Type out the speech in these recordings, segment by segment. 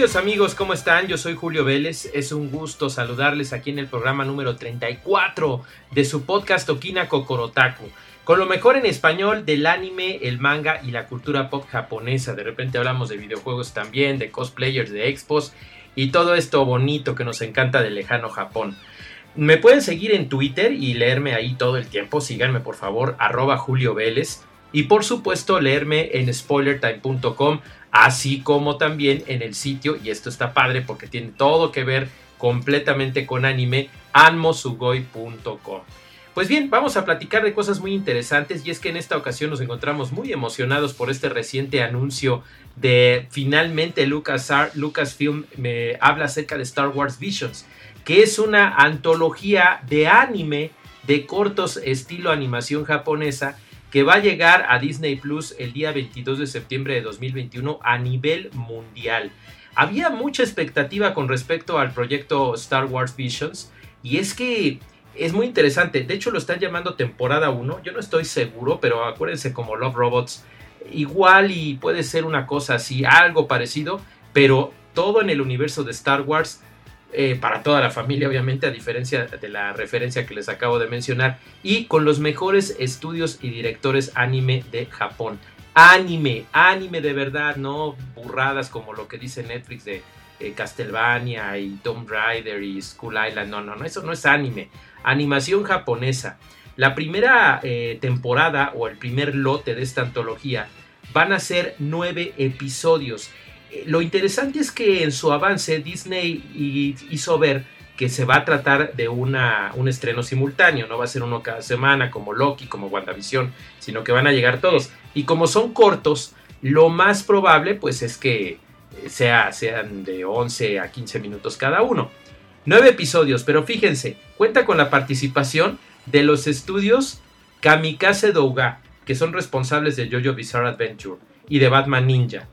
Queridos amigos, ¿cómo están? Yo soy Julio Vélez. Es un gusto saludarles aquí en el programa número 34 de su podcast Okina Kokorotaku. Con lo mejor en español del anime, el manga y la cultura pop japonesa. De repente hablamos de videojuegos también, de cosplayers, de expos y todo esto bonito que nos encanta del lejano Japón. Me pueden seguir en Twitter y leerme ahí todo el tiempo. Síganme por favor, arroba Julio Vélez. Y por supuesto leerme en spoilertime.com así como también en el sitio, y esto está padre porque tiene todo que ver completamente con anime, anmosugoi.com. Pues bien, vamos a platicar de cosas muy interesantes y es que en esta ocasión nos encontramos muy emocionados por este reciente anuncio de finalmente Lucas Lucasfilm me habla acerca de Star Wars Visions, que es una antología de anime de cortos estilo animación japonesa que va a llegar a Disney Plus el día 22 de septiembre de 2021 a nivel mundial. Había mucha expectativa con respecto al proyecto Star Wars Visions y es que es muy interesante. De hecho lo están llamando temporada 1. Yo no estoy seguro, pero acuérdense como Love Robots. Igual y puede ser una cosa así, algo parecido, pero todo en el universo de Star Wars eh, para toda la familia, obviamente, a diferencia de la referencia que les acabo de mencionar, y con los mejores estudios y directores anime de Japón. Anime, anime de verdad, no burradas como lo que dice Netflix de eh, Castlevania y Tomb Raider y School Island. No, no, no, eso no es anime. Animación japonesa. La primera eh, temporada o el primer lote de esta antología van a ser nueve episodios lo interesante es que en su avance Disney hizo ver que se va a tratar de un estreno simultáneo, no va a ser uno cada semana como Loki, como WandaVision, sino que van a llegar todos. Y como son cortos, lo más probable pues es que sea, sean de 11 a 15 minutos cada uno. Nueve episodios, pero fíjense, cuenta con la participación de los estudios Kamikaze Douga, que son responsables de JoJo Bizarre Adventure y de Batman Ninja.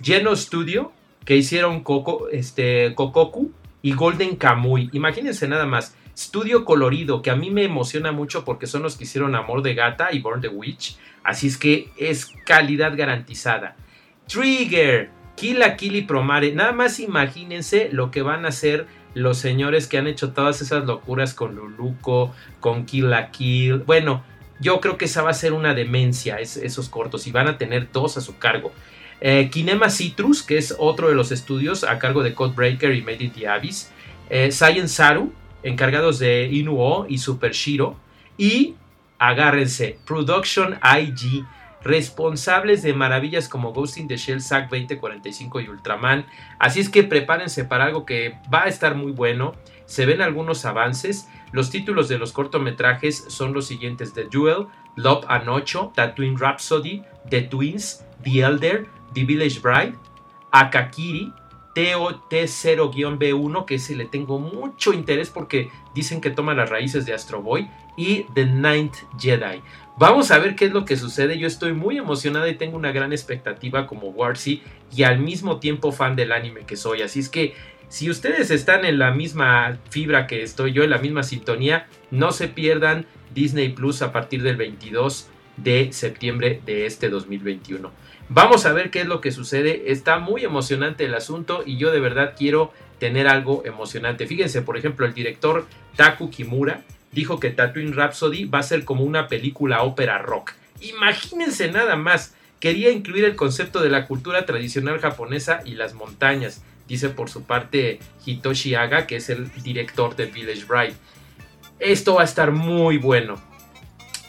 Geno Studio, que hicieron Coco, este, Kokoku y Golden Kamui. Imagínense nada más. Studio colorido, que a mí me emociona mucho porque son los que hicieron Amor de Gata y Born the Witch. Así es que es calidad garantizada. Trigger, Kill la Kill y Promare. Nada más imagínense lo que van a hacer los señores que han hecho todas esas locuras con Luluco, con Kill la Kill. Bueno, yo creo que esa va a ser una demencia, esos cortos, y van a tener dos a su cargo. Eh, Kinema Citrus, que es otro de los estudios a cargo de Codebreaker y Made in the Abyss. Eh, Science Saru, encargados de Inuo y Super Shiro. Y, agárrense, Production IG, responsables de maravillas como Ghost in the Shell, Sack 2045 y Ultraman. Así es que prepárense para algo que va a estar muy bueno. Se ven algunos avances. Los títulos de los cortometrajes son los siguientes: The Duel, Love and Ocho, Tatooine Rhapsody, The Twins, The Elder, The Village Bride, Akakiri, TOT0-B1, que ese le tengo mucho interés porque dicen que toma las raíces de Astro Boy, y The Ninth Jedi. Vamos a ver qué es lo que sucede. Yo estoy muy emocionada y tengo una gran expectativa como Warzy y al mismo tiempo fan del anime que soy. Así es que si ustedes están en la misma fibra que estoy yo, en la misma sintonía, no se pierdan Disney Plus a partir del 22 de septiembre de este 2021. Vamos a ver qué es lo que sucede. Está muy emocionante el asunto y yo de verdad quiero tener algo emocionante. Fíjense, por ejemplo, el director Taku Kimura dijo que Tatooine Rhapsody va a ser como una película ópera rock. Imagínense nada más. Quería incluir el concepto de la cultura tradicional japonesa y las montañas, dice por su parte Hitoshi Aga, que es el director de Village Bride. Esto va a estar muy bueno.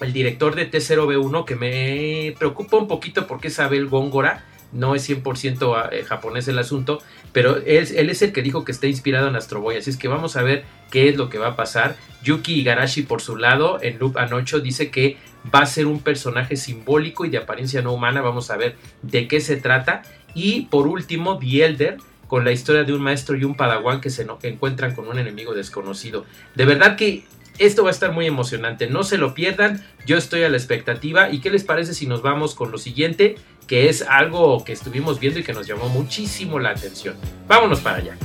El director de T0B1 que me preocupa un poquito porque es Abel Góngora no es 100% eh, japonés el asunto, pero él, él, es el que dijo que está inspirado en Astro Boy, así es que vamos a ver qué es lo que va a pasar. Yuki Igarashi por su lado, en Loop Anocho, dice que va a ser un personaje simbólico y de apariencia no humana, vamos a ver de qué se trata. Y por último, The Elder, con la historia de un maestro y un padawan que se encuentran con un enemigo desconocido. De verdad que esto va a estar muy emocionante, no se lo pierdan, yo estoy a la expectativa. ¿Y qué les parece si nos vamos con lo siguiente? Que es algo que estuvimos viendo y que nos llamó muchísimo la atención. Vámonos para allá.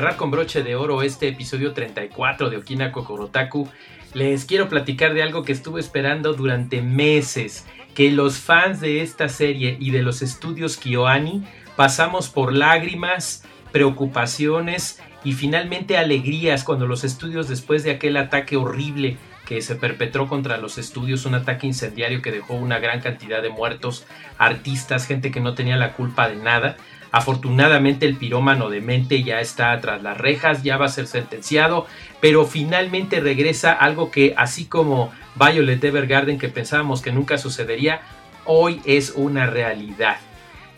Cerrar con broche de oro este episodio 34 de Okina Kokorotaku, les quiero platicar de algo que estuve esperando durante meses, que los fans de esta serie y de los estudios Kyoani pasamos por lágrimas, preocupaciones y finalmente alegrías cuando los estudios después de aquel ataque horrible que se perpetró contra los estudios, un ataque incendiario que dejó una gran cantidad de muertos, artistas, gente que no tenía la culpa de nada, Afortunadamente el pirómano de mente ya está tras las rejas, ya va a ser sentenciado, pero finalmente regresa algo que así como Violet Evergarden que pensábamos que nunca sucedería, hoy es una realidad.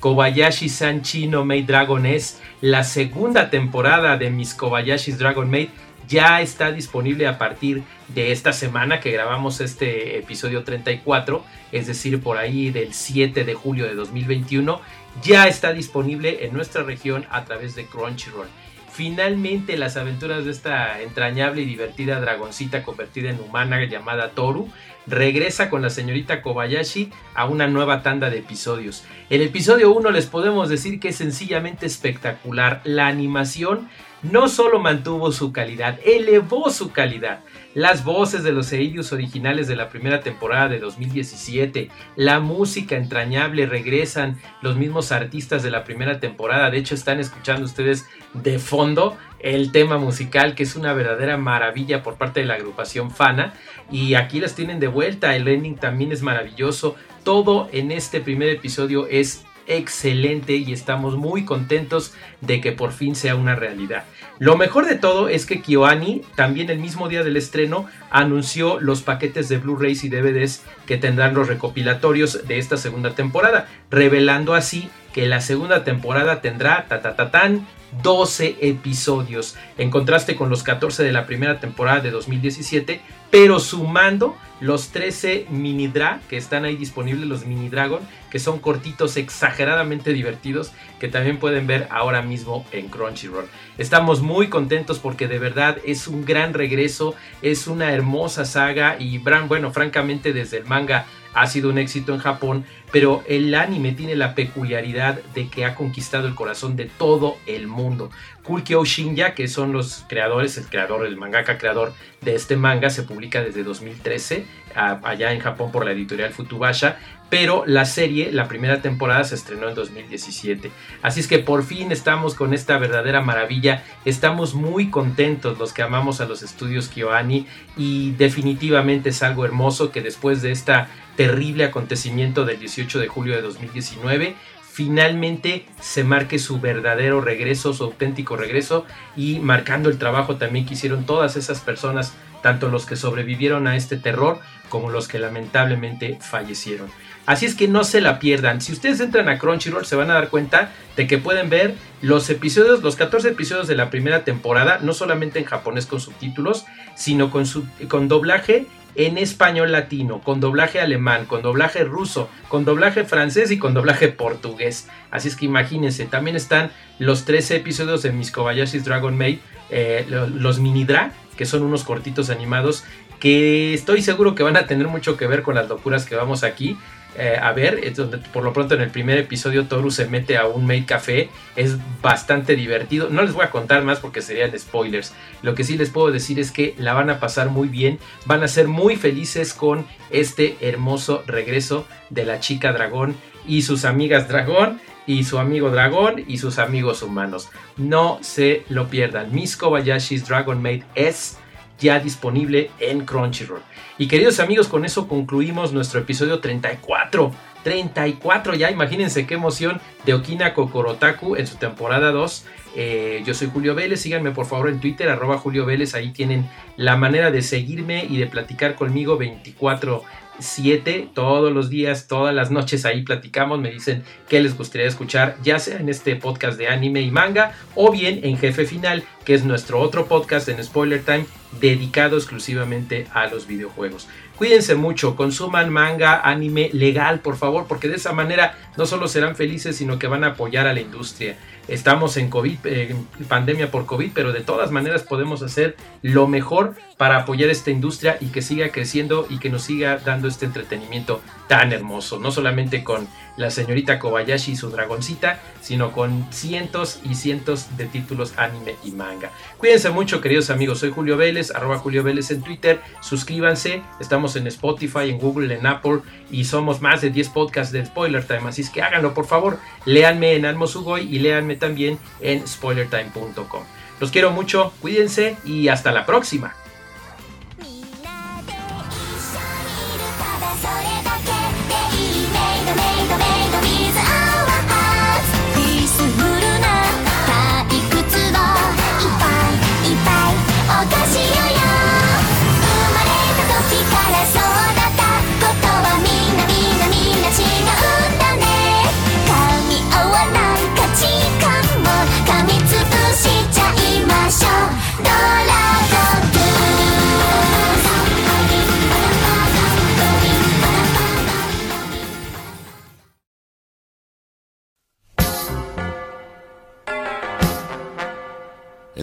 Kobayashi-san Chino Maid Dragon es la segunda temporada de mis Kobayashi's Dragon Maid ya está disponible a partir de esta semana que grabamos este episodio 34, es decir, por ahí del 7 de julio de 2021 ya está disponible en nuestra región a través de Crunchyroll. Finalmente las aventuras de esta entrañable y divertida dragoncita convertida en humana llamada Toru regresa con la señorita Kobayashi a una nueva tanda de episodios. El episodio 1 les podemos decir que es sencillamente espectacular. La animación no solo mantuvo su calidad, elevó su calidad. Las voces de los Seiyus originales de la primera temporada de 2017, la música entrañable, regresan los mismos artistas de la primera temporada. De hecho, están escuchando ustedes de fondo el tema musical, que es una verdadera maravilla por parte de la agrupación Fana. Y aquí las tienen de vuelta. El ending también es maravilloso. Todo en este primer episodio es excelente y estamos muy contentos de que por fin sea una realidad. Lo mejor de todo es que KyoAni también el mismo día del estreno anunció los paquetes de Blu-rays y DVDs que tendrán los recopilatorios de esta segunda temporada, revelando así que la segunda temporada tendrá ta, ta, ta, tan 12 episodios, en contraste con los 14 de la primera temporada de 2017, pero sumando los 13 mini drag que están ahí disponibles, los mini dragon, que son cortitos exageradamente divertidos, que también pueden ver ahora mismo en Crunchyroll. Estamos muy contentos porque de verdad es un gran regreso, es una hermosa saga y bueno, francamente desde el manga ha sido un éxito en Japón, pero el anime tiene la peculiaridad de que ha conquistado el corazón de todo el mundo. Kulkyo Shinja, que son los creadores, el creador, el mangaka creador de este manga, se publica desde 2013 allá en Japón por la editorial Futubasha, pero la serie, la primera temporada se estrenó en 2017. Así es que por fin estamos con esta verdadera maravilla, estamos muy contentos los que amamos a los estudios KyoAni y definitivamente es algo hermoso que después de este terrible acontecimiento del 18 de julio de 2019 finalmente se marque su verdadero regreso, su auténtico regreso y marcando el trabajo también que hicieron todas esas personas, tanto los que sobrevivieron a este terror como los que lamentablemente fallecieron. Así es que no se la pierdan. Si ustedes entran a Crunchyroll se van a dar cuenta de que pueden ver los episodios, los 14 episodios de la primera temporada, no solamente en japonés con subtítulos, sino con, con doblaje en español latino, con doblaje alemán, con doblaje ruso, con doblaje francés y con doblaje portugués. Así es que imagínense, también están los 13 episodios de Miss Kobayashi's Dragon Maid, eh, los mini drag, que son unos cortitos animados que estoy seguro que van a tener mucho que ver con las locuras que vamos aquí. Eh, a ver, por lo pronto en el primer episodio Toru se mete a un maid café, es bastante divertido, no les voy a contar más porque serían spoilers, lo que sí les puedo decir es que la van a pasar muy bien, van a ser muy felices con este hermoso regreso de la chica dragón y sus amigas dragón y su amigo dragón y sus amigos humanos. No se lo pierdan. Miss Kobayashi's Dragon Maid es ya disponible en Crunchyroll. Y queridos amigos, con eso concluimos nuestro episodio 34. 34 ya, imagínense qué emoción de Okina Kokorotaku en su temporada 2. Eh, yo soy Julio Vélez, síganme por favor en Twitter, arroba Julio Vélez, ahí tienen la manera de seguirme y de platicar conmigo 24 7 todos los días, todas las noches ahí platicamos, me dicen qué les gustaría escuchar, ya sea en este podcast de anime y manga o bien en Jefe Final, que es nuestro otro podcast en Spoiler Time dedicado exclusivamente a los videojuegos. Cuídense mucho, consuman manga, anime legal, por favor, porque de esa manera no solo serán felices, sino que van a apoyar a la industria. Estamos en COVID, en pandemia por COVID, pero de todas maneras podemos hacer lo mejor para apoyar esta industria y que siga creciendo y que nos siga dando este entretenimiento tan hermoso, no solamente con la señorita Kobayashi y su dragoncita, sino con cientos y cientos de títulos anime y manga. Cuídense mucho, queridos amigos. Soy Julio Vélez, arroba Julio Vélez en Twitter. Suscríbanse, estamos en Spotify, en Google, en Apple y somos más de 10 podcasts de Spoiler Time. Así es que háganlo, por favor. Léanme en Almo y léanme también en spoilertime.com. Los quiero mucho, cuídense y hasta la próxima.